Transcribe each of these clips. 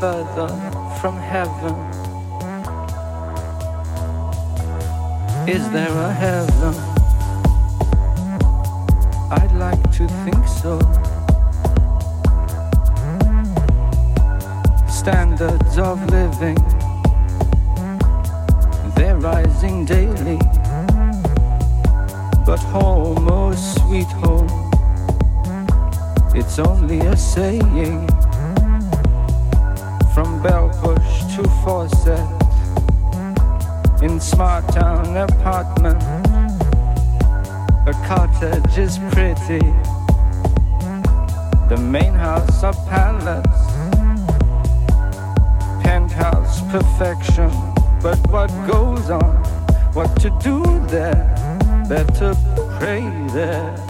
further from heaven. Is there a heaven? I'd like to think so. Standards of living, they're rising daily. But home, oh sweet home, it's only a saying. From Bellpush to Fawcett, in smart town apartment, The cottage is pretty. The main house a palace, penthouse perfection. But what goes on? What to do there? better pray there.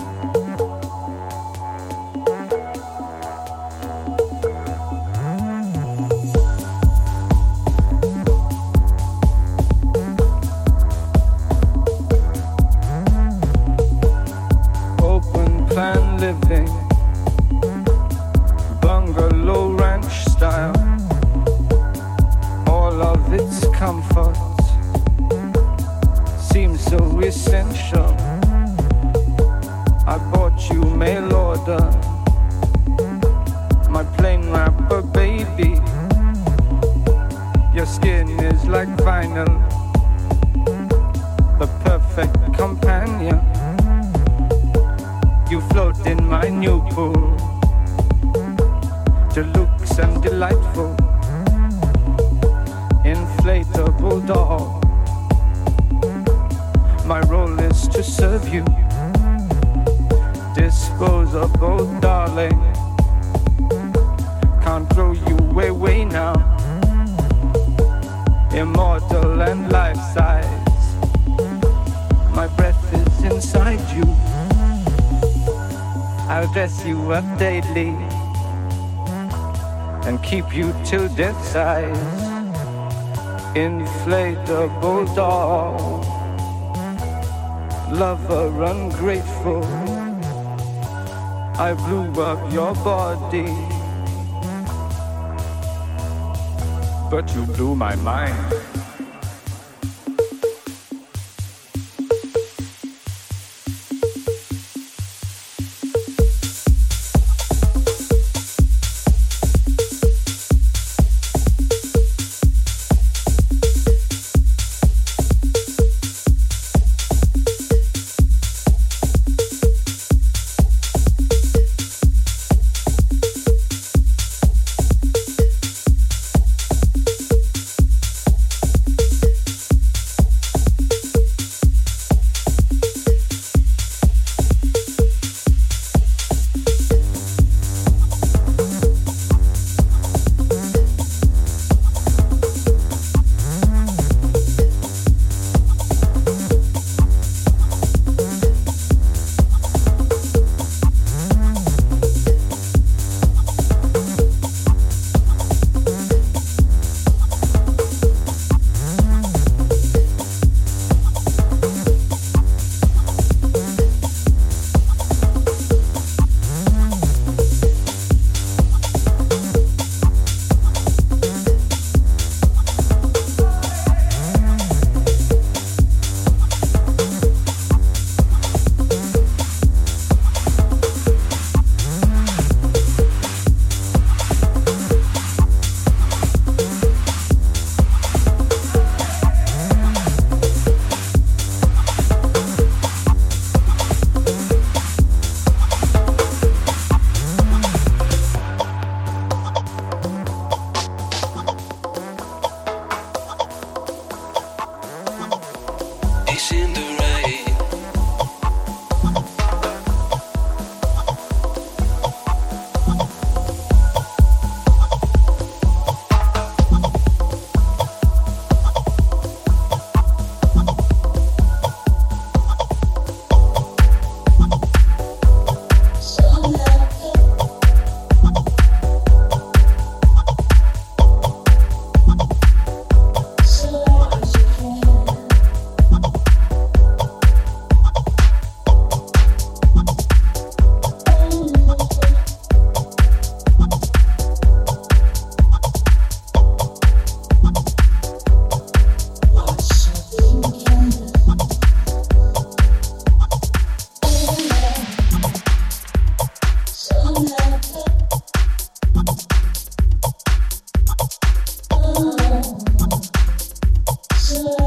Darling. You now. Immortal and life. My breath is inside you. I'll dress you up daily and keep you till death size. Inflatable doll lover ungrateful. I blew up your body, but you blew my mind. good.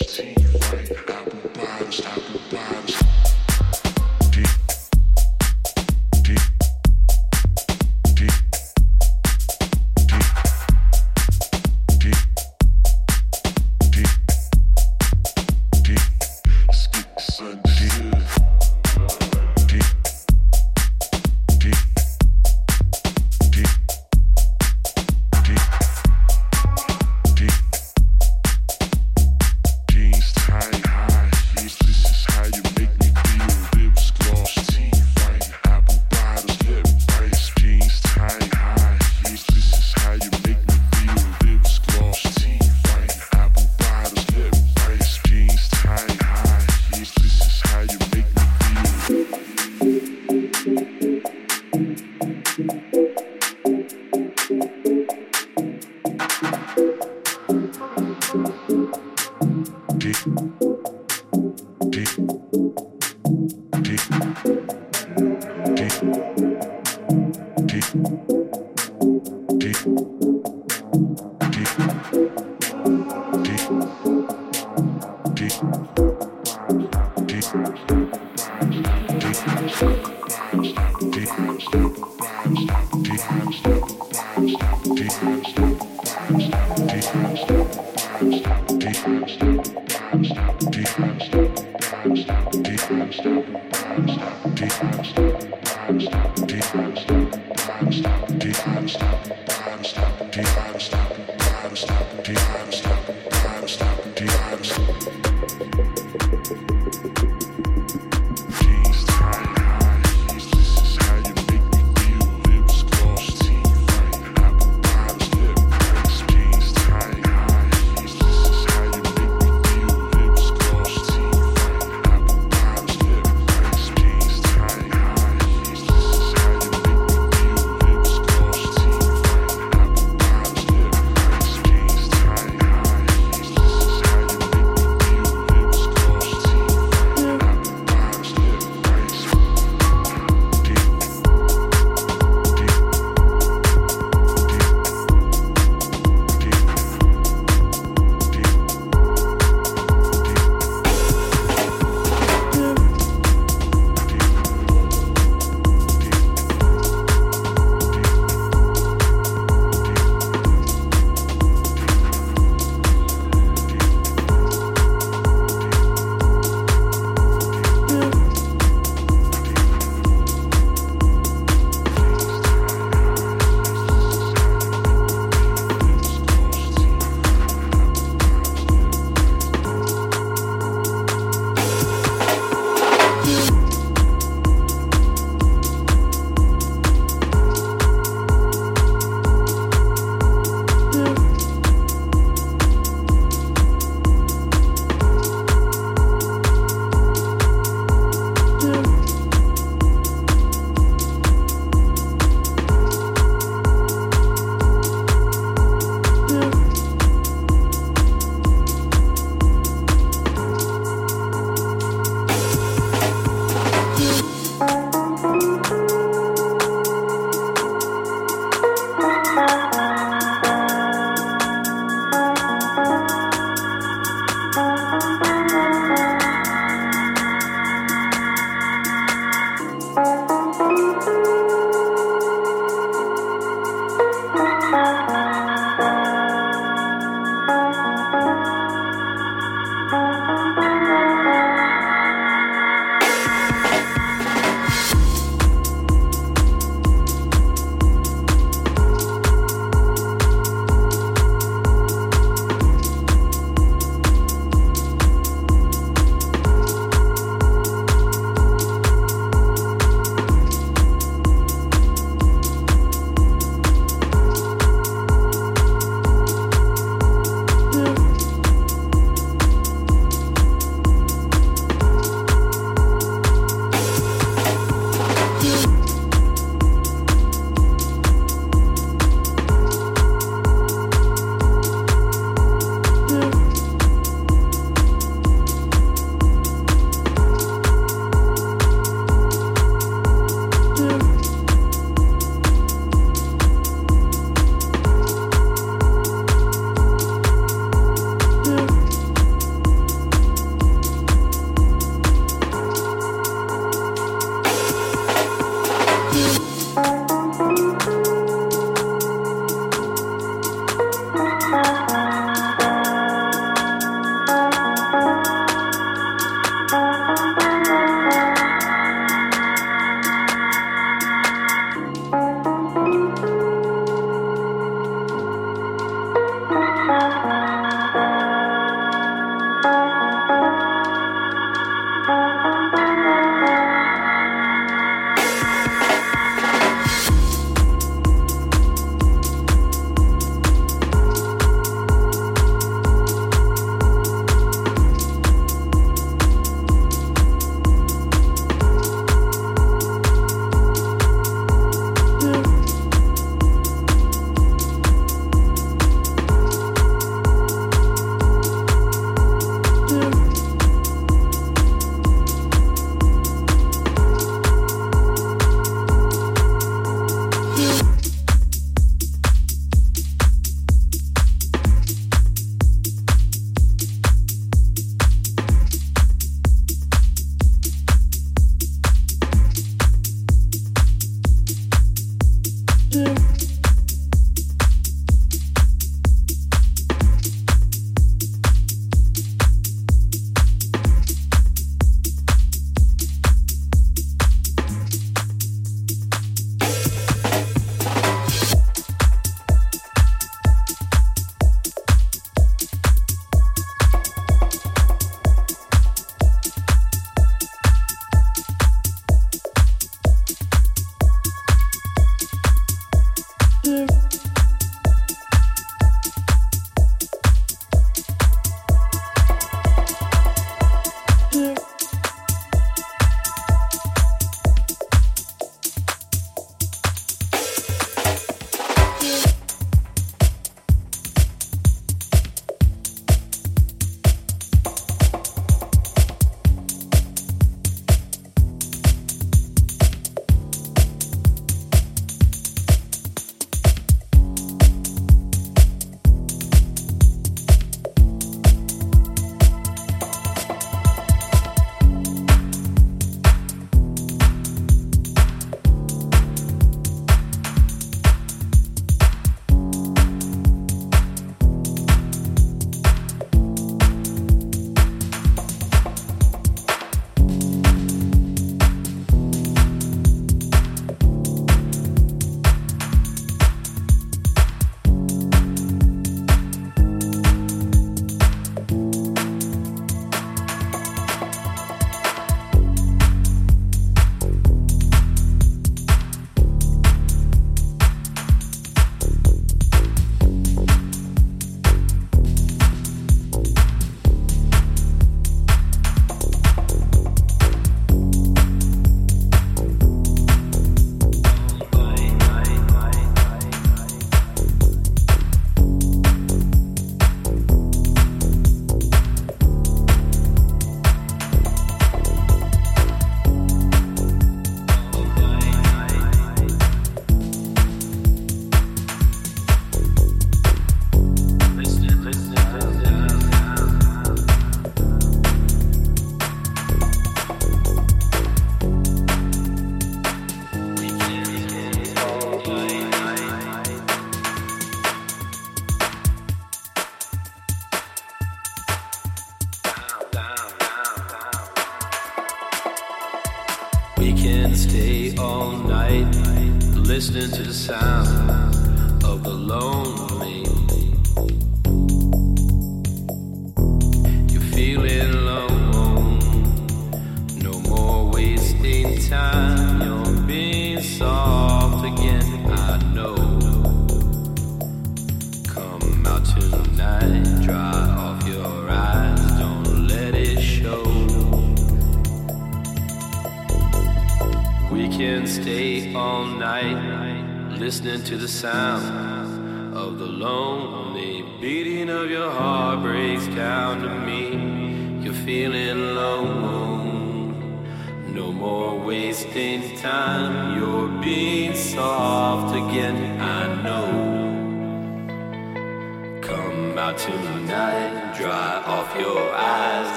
lost. See? stop, time stop, time stop.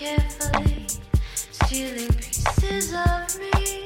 Carefully stealing pieces of me.